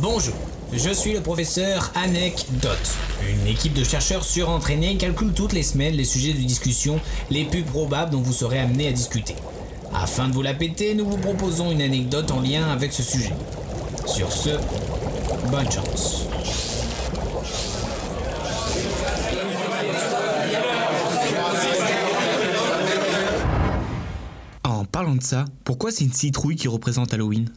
Bonjour, je suis le professeur Anecdote. Une équipe de chercheurs surentraînés calcule toutes les semaines les sujets de discussion les plus probables dont vous serez amené à discuter. Afin de vous la péter, nous vous proposons une anecdote en lien avec ce sujet. Sur ce, bonne chance. En parlant de ça, pourquoi c'est une citrouille qui représente Halloween?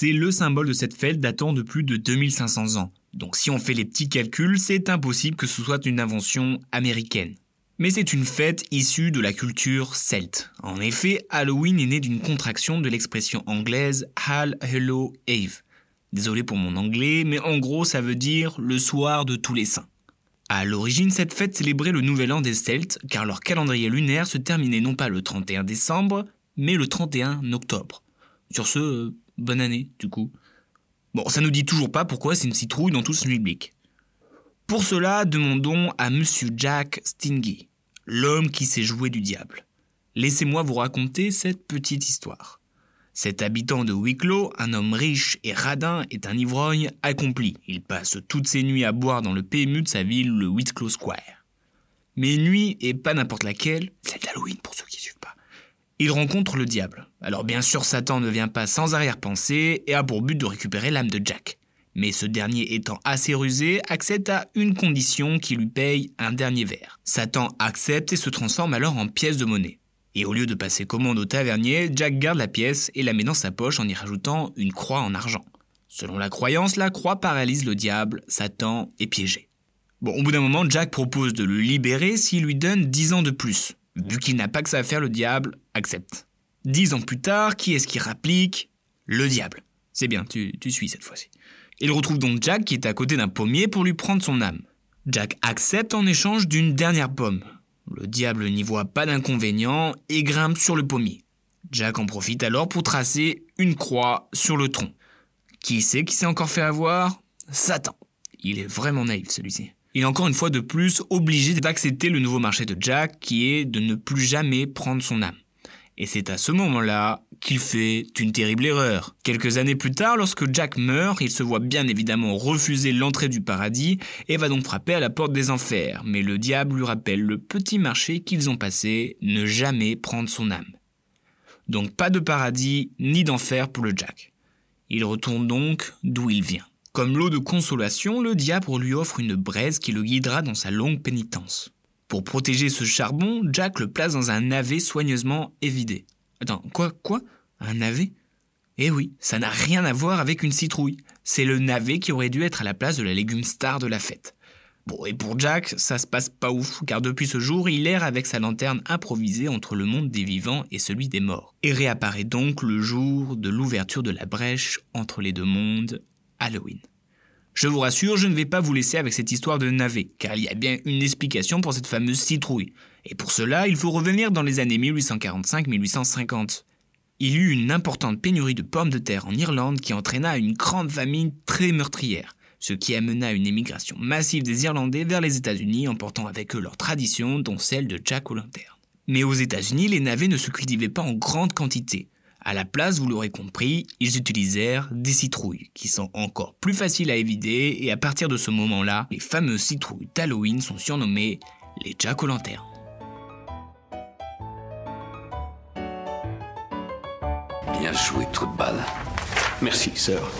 C'est le symbole de cette fête datant de plus de 2500 ans. Donc si on fait les petits calculs, c'est impossible que ce soit une invention américaine. Mais c'est une fête issue de la culture celte. En effet, Halloween est né d'une contraction de l'expression anglaise Hal Hello Eve. Désolé pour mon anglais, mais en gros ça veut dire le soir de tous les saints. À l'origine, cette fête célébrait le nouvel an des Celtes, car leur calendrier lunaire se terminait non pas le 31 décembre, mais le 31 octobre. Sur ce, bonne année, du coup. Bon, ça nous dit toujours pas pourquoi c'est une citrouille dans tout ce public. Pour cela, demandons à Monsieur Jack Stingy, l'homme qui s'est joué du diable. Laissez-moi vous raconter cette petite histoire. Cet habitant de Wicklow, un homme riche et radin, est un ivrogne accompli. Il passe toutes ses nuits à boire dans le PMU de sa ville, le Wicklow Square. Mais une nuit, et pas n'importe laquelle, celle d'Halloween pour pas, il rencontre le diable. Alors bien sûr, Satan ne vient pas sans arrière-pensée et a pour but de récupérer l'âme de Jack. Mais ce dernier étant assez rusé, accepte à une condition qui lui paye un dernier verre. Satan accepte et se transforme alors en pièce de monnaie. Et au lieu de passer commande au tavernier, Jack garde la pièce et la met dans sa poche en y rajoutant une croix en argent. Selon la croyance, la croix paralyse le diable, Satan est piégé. Bon, au bout d'un moment, Jack propose de le libérer s'il lui donne 10 ans de plus. Vu qu'il n'a pas que ça à faire, le diable accepte. Dix ans plus tard, qui est-ce qui rapplique? Le diable. C'est bien, tu, tu suis cette fois-ci. Il retrouve donc Jack qui est à côté d'un pommier pour lui prendre son âme. Jack accepte en échange d'une dernière pomme. Le diable n'y voit pas d'inconvénient et grimpe sur le pommier. Jack en profite alors pour tracer une croix sur le tronc. Qui sait qui s'est encore fait avoir? Satan. Il est vraiment naïf celui-ci. Il est encore une fois de plus obligé d'accepter le nouveau marché de Jack qui est de ne plus jamais prendre son âme. Et c'est à ce moment-là qu'il fait une terrible erreur. Quelques années plus tard, lorsque Jack meurt, il se voit bien évidemment refuser l'entrée du paradis et va donc frapper à la porte des enfers. Mais le diable lui rappelle le petit marché qu'ils ont passé, ne jamais prendre son âme. Donc pas de paradis ni d'enfer pour le Jack. Il retourne donc d'où il vient. Comme lot de consolation, le diable lui offre une braise qui le guidera dans sa longue pénitence. Pour protéger ce charbon, Jack le place dans un navet soigneusement évidé. Attends, quoi Quoi? Un navet? Eh oui, ça n'a rien à voir avec une citrouille. C'est le navet qui aurait dû être à la place de la légume star de la fête. Bon, et pour Jack, ça se passe pas ouf, car depuis ce jour, il erre avec sa lanterne improvisée entre le monde des vivants et celui des morts. Et réapparaît donc le jour de l'ouverture de la brèche entre les deux mondes, Halloween. Je vous rassure, je ne vais pas vous laisser avec cette histoire de navet, car il y a bien une explication pour cette fameuse citrouille. Et pour cela, il faut revenir dans les années 1845-1850. Il y eut une importante pénurie de pommes de terre en Irlande qui entraîna une grande famine très meurtrière, ce qui amena une émigration massive des Irlandais vers les États-Unis, emportant avec eux leurs traditions, dont celle de Jack O'Lantern. Mais aux États-Unis, les navets ne se cultivaient pas en grande quantité. À la place, vous l'aurez compris, ils utilisèrent des citrouilles, qui sont encore plus faciles à évider, et à partir de ce moment-là, les fameuses citrouilles d'Halloween sont surnommées les Jack O'Lantern. Bien joué, trou de balle. Merci, sœur.